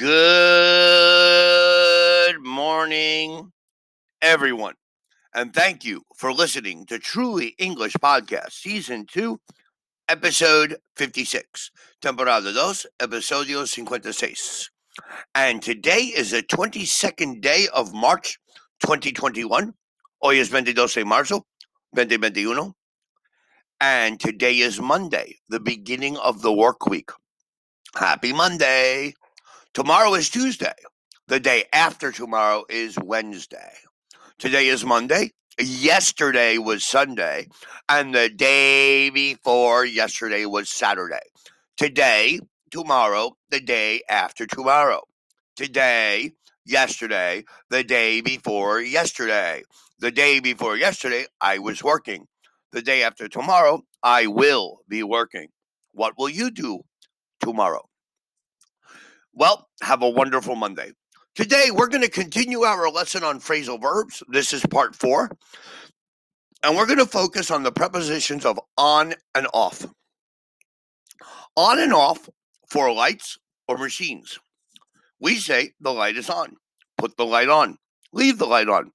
Good morning, everyone. And thank you for listening to Truly English Podcast, Season 2, Episode 56. Temporada 2, Episodio 56. And today is the 22nd day of March 2021. Hoy es 22 de marzo 2021. And today is Monday, the beginning of the work week. Happy Monday. Tomorrow is Tuesday. The day after tomorrow is Wednesday. Today is Monday. Yesterday was Sunday. And the day before yesterday was Saturday. Today, tomorrow, the day after tomorrow. Today, yesterday, the day before yesterday. The day before yesterday, I was working. The day after tomorrow, I will be working. What will you do tomorrow? Well, have a wonderful Monday. Today, we're going to continue our lesson on phrasal verbs. This is part four. And we're going to focus on the prepositions of on and off. On and off for lights or machines. We say the light is on. Put the light on. Leave the light on.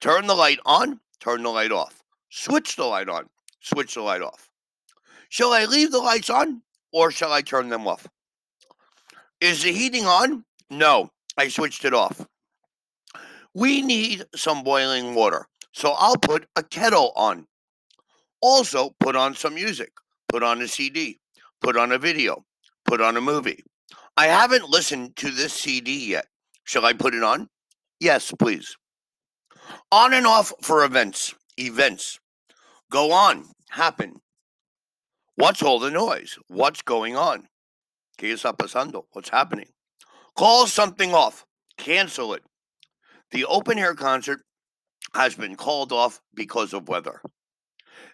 Turn the light on. Turn the light off. Switch the light on. Switch the light off. Shall I leave the lights on or shall I turn them off? Is the heating on? No, I switched it off. We need some boiling water, so I'll put a kettle on. Also, put on some music, put on a CD, put on a video, put on a movie. I haven't listened to this CD yet. Shall I put it on? Yes, please. On and off for events. Events. Go on. Happen. What's all the noise? What's going on? ¿Qué está pasando? What's happening? Call something off. Cancel it. The open air concert has been called off because of weather.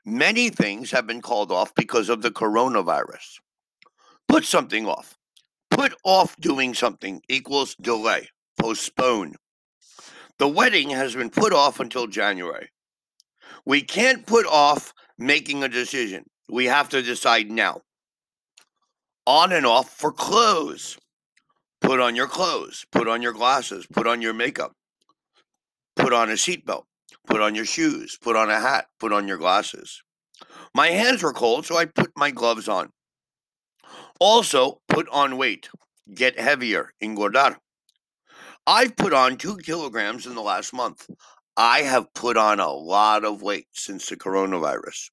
Many things have been called off because of the coronavirus. Put something off. Put off doing something equals delay, postpone. The wedding has been put off until January. We can't put off making a decision. We have to decide now. On and off for clothes. Put on your clothes, put on your glasses, put on your makeup, put on a seatbelt, put on your shoes, put on a hat, put on your glasses. My hands were cold, so I put my gloves on. Also, put on weight, get heavier, engordar. I've put on two kilograms in the last month. I have put on a lot of weight since the coronavirus.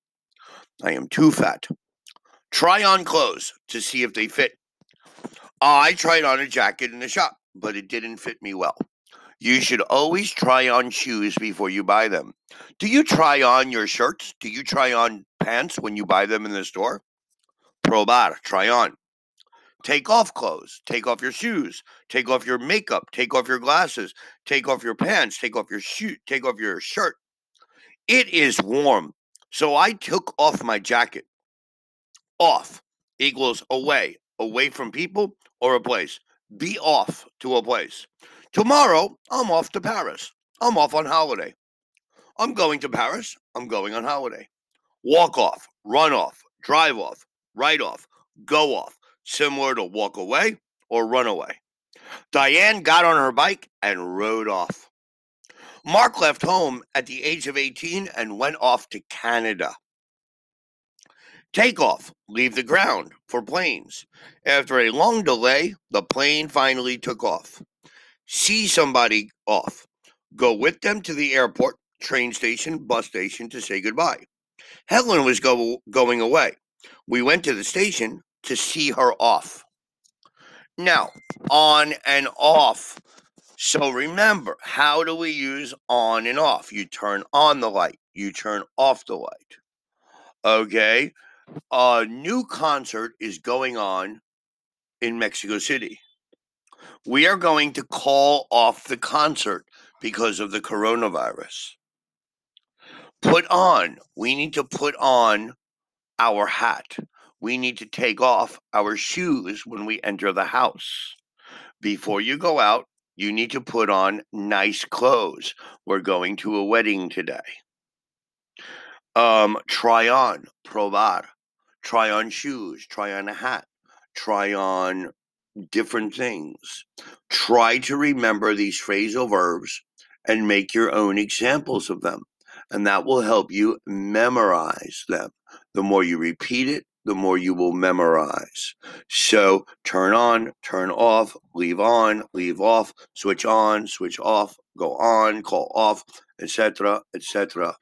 I am too fat. Try on clothes to see if they fit. I tried on a jacket in the shop, but it didn't fit me well. You should always try on shoes before you buy them. Do you try on your shirts? Do you try on pants when you buy them in the store? Probar, try on. Take off clothes. Take off your shoes. Take off your makeup. Take off your glasses. Take off your pants. Take off your shoe. Take off your shirt. It is warm. So I took off my jacket. Off equals away, away from people or a place. Be off to a place. Tomorrow, I'm off to Paris. I'm off on holiday. I'm going to Paris. I'm going on holiday. Walk off, run off, drive off, write off, go off similar to walk away or run away. Diane got on her bike and rode off. Mark left home at the age of 18 and went off to Canada. Take off, leave the ground for planes. After a long delay, the plane finally took off. See somebody off. Go with them to the airport, train station, bus station to say goodbye. Helen was go- going away. We went to the station, to see her off. Now, on and off. So remember, how do we use on and off? You turn on the light, you turn off the light. Okay? A new concert is going on in Mexico City. We are going to call off the concert because of the coronavirus. Put on, we need to put on our hat we need to take off our shoes when we enter the house. Before you go out, you need to put on nice clothes. We're going to a wedding today. Um, try on, probar. Try on shoes, try on a hat, try on different things. Try to remember these phrasal verbs and make your own examples of them. And that will help you memorize them. The more you repeat it, the more you will memorize. So turn on, turn off, leave on, leave off, switch on, switch off, go on, call off, etc., etc.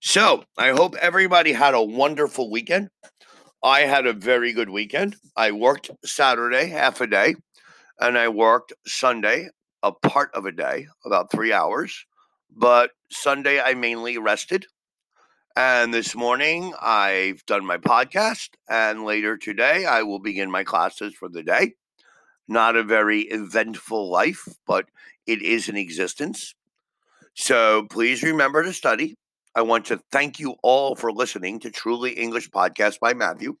So I hope everybody had a wonderful weekend. I had a very good weekend. I worked Saturday half a day, and I worked Sunday a part of a day, about three hours. But Sunday I mainly rested. And this morning I've done my podcast, and later today I will begin my classes for the day. Not a very eventful life, but it is in existence. So please remember to study. I want to thank you all for listening to Truly English Podcast by Matthew.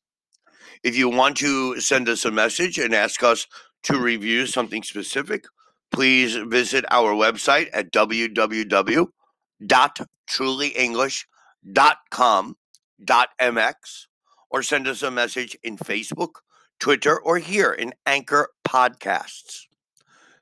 If you want to send us a message and ask us to review something specific, please visit our website at www.trulyenglish.com.mx or send us a message in Facebook, Twitter, or here in Anchor Podcasts.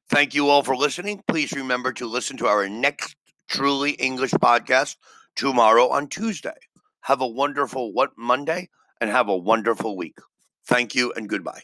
Thank you all for listening. Please remember to listen to our next Truly English podcast tomorrow on Tuesday. Have a wonderful what Monday and have a wonderful week. Thank you and goodbye.